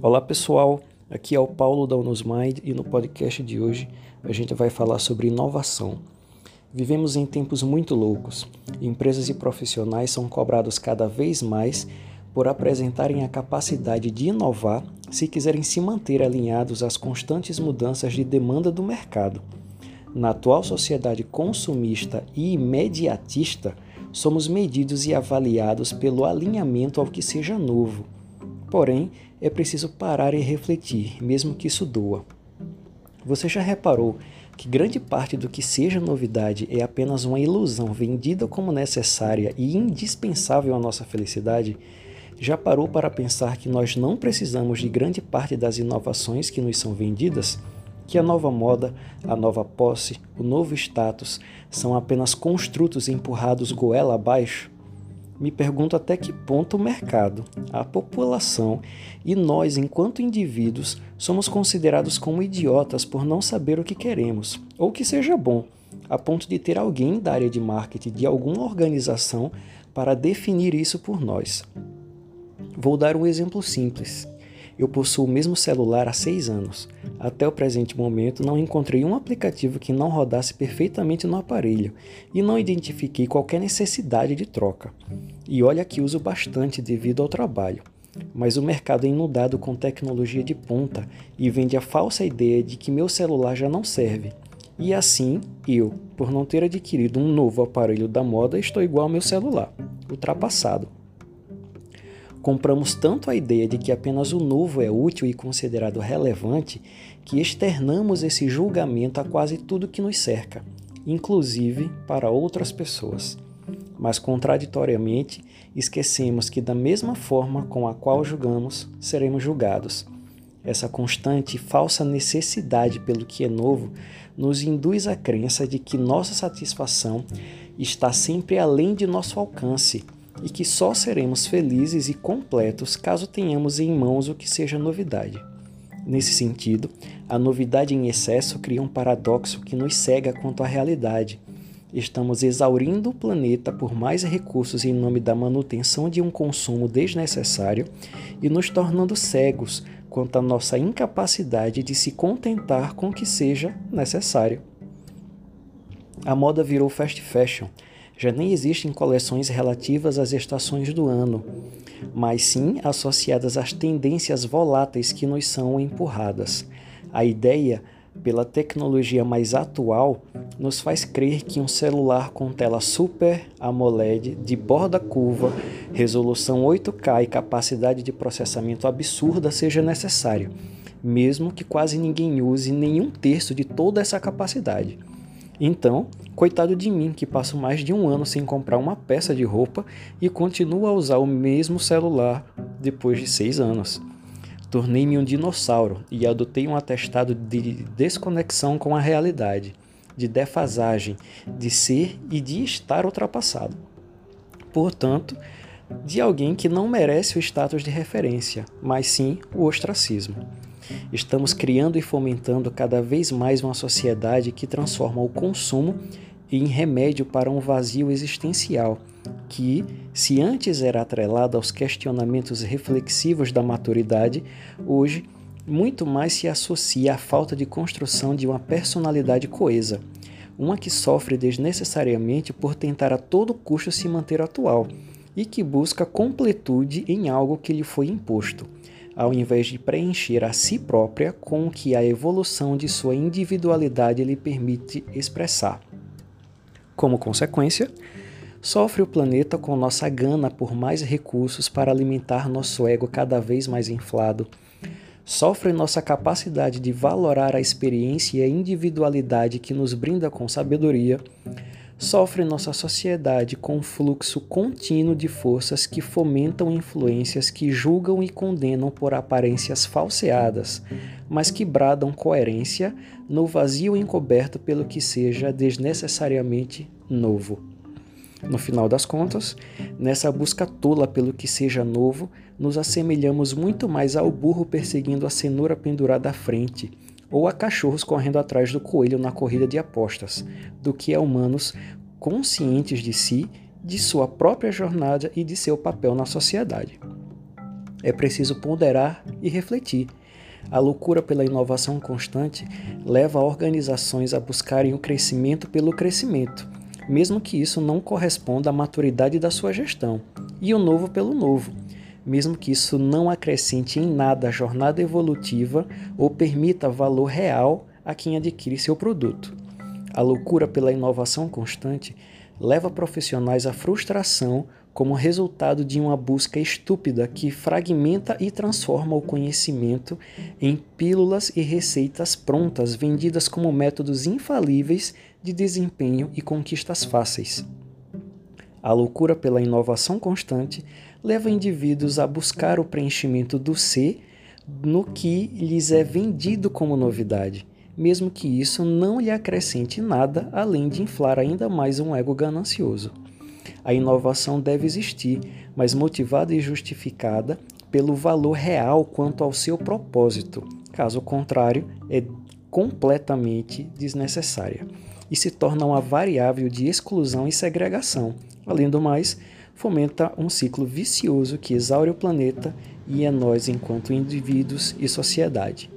Olá pessoal, aqui é o Paulo da Unusmind e no podcast de hoje a gente vai falar sobre inovação. Vivemos em tempos muito loucos. Empresas e profissionais são cobrados cada vez mais por apresentarem a capacidade de inovar se quiserem se manter alinhados às constantes mudanças de demanda do mercado. Na atual sociedade consumista e imediatista, somos medidos e avaliados pelo alinhamento ao que seja novo. Porém, é preciso parar e refletir, mesmo que isso doa. Você já reparou que grande parte do que seja novidade é apenas uma ilusão vendida como necessária e indispensável à nossa felicidade? Já parou para pensar que nós não precisamos de grande parte das inovações que nos são vendidas? Que a nova moda, a nova posse, o novo status são apenas construtos empurrados goela abaixo? Me pergunto até que ponto o mercado, a população e nós, enquanto indivíduos, somos considerados como idiotas por não saber o que queremos, ou que seja bom, a ponto de ter alguém da área de marketing de alguma organização para definir isso por nós. Vou dar um exemplo simples. Eu possuo o mesmo celular há seis anos. Até o presente momento, não encontrei um aplicativo que não rodasse perfeitamente no aparelho e não identifiquei qualquer necessidade de troca. E olha que uso bastante devido ao trabalho. Mas o mercado é inundado com tecnologia de ponta e vende a falsa ideia de que meu celular já não serve. E assim, eu, por não ter adquirido um novo aparelho da moda, estou igual ao meu celular, ultrapassado. Compramos tanto a ideia de que apenas o novo é útil e considerado relevante que externamos esse julgamento a quase tudo que nos cerca, inclusive para outras pessoas. Mas, contraditoriamente, esquecemos que, da mesma forma com a qual julgamos, seremos julgados. Essa constante e falsa necessidade pelo que é novo nos induz à crença de que nossa satisfação está sempre além de nosso alcance e que só seremos felizes e completos caso tenhamos em mãos o que seja novidade. Nesse sentido, a novidade em excesso cria um paradoxo que nos cega quanto à realidade. Estamos exaurindo o planeta por mais recursos em nome da manutenção de um consumo desnecessário e nos tornando cegos quanto à nossa incapacidade de se contentar com o que seja necessário. A moda virou fast fashion já nem existem coleções relativas às estações do ano, mas sim associadas às tendências voláteis que nos são empurradas. A ideia, pela tecnologia mais atual, nos faz crer que um celular com tela Super AMOLED de borda curva, resolução 8K e capacidade de processamento absurda seja necessário, mesmo que quase ninguém use nenhum terço de toda essa capacidade. Então, coitado de mim que passo mais de um ano sem comprar uma peça de roupa e continuo a usar o mesmo celular depois de seis anos. Tornei-me um dinossauro e adotei um atestado de desconexão com a realidade, de defasagem, de ser e de estar ultrapassado. Portanto, de alguém que não merece o status de referência, mas sim o ostracismo. Estamos criando e fomentando cada vez mais uma sociedade que transforma o consumo em remédio para um vazio existencial, que, se antes era atrelado aos questionamentos reflexivos da maturidade, hoje muito mais se associa à falta de construção de uma personalidade coesa, uma que sofre desnecessariamente por tentar a todo custo se manter atual e que busca completude em algo que lhe foi imposto ao invés de preencher a si própria com o que a evolução de sua individualidade lhe permite expressar. Como consequência, sofre o planeta com nossa gana por mais recursos para alimentar nosso ego cada vez mais inflado. Sofre nossa capacidade de valorar a experiência e a individualidade que nos brinda com sabedoria sofre nossa sociedade com um fluxo contínuo de forças que fomentam influências que julgam e condenam por aparências falseadas, mas que bradam coerência no vazio encoberto pelo que seja desnecessariamente novo. No final das contas, nessa busca tola pelo que seja novo, nos assemelhamos muito mais ao burro perseguindo a cenoura pendurada à frente ou a cachorros correndo atrás do coelho na corrida de apostas, do que a humanos conscientes de si, de sua própria jornada e de seu papel na sociedade. é preciso ponderar e refletir. A loucura pela inovação constante leva organizações a buscarem o crescimento pelo crescimento, mesmo que isso não corresponda à maturidade da sua gestão, e o novo pelo novo, mesmo que isso não acrescente em nada a jornada evolutiva ou permita valor real a quem adquire seu produto. A loucura pela inovação constante leva profissionais à frustração como resultado de uma busca estúpida que fragmenta e transforma o conhecimento em pílulas e receitas prontas vendidas como métodos infalíveis de desempenho e conquistas fáceis. A loucura pela inovação constante leva indivíduos a buscar o preenchimento do ser no que lhes é vendido como novidade, mesmo que isso não lhe acrescente nada além de inflar ainda mais um ego ganancioso. A inovação deve existir, mas motivada e justificada pelo valor real quanto ao seu propósito. Caso contrário, é completamente desnecessária e se torna uma variável de exclusão e segregação. Além do mais, fomenta um ciclo vicioso que exaure o planeta e a nós enquanto indivíduos e sociedade.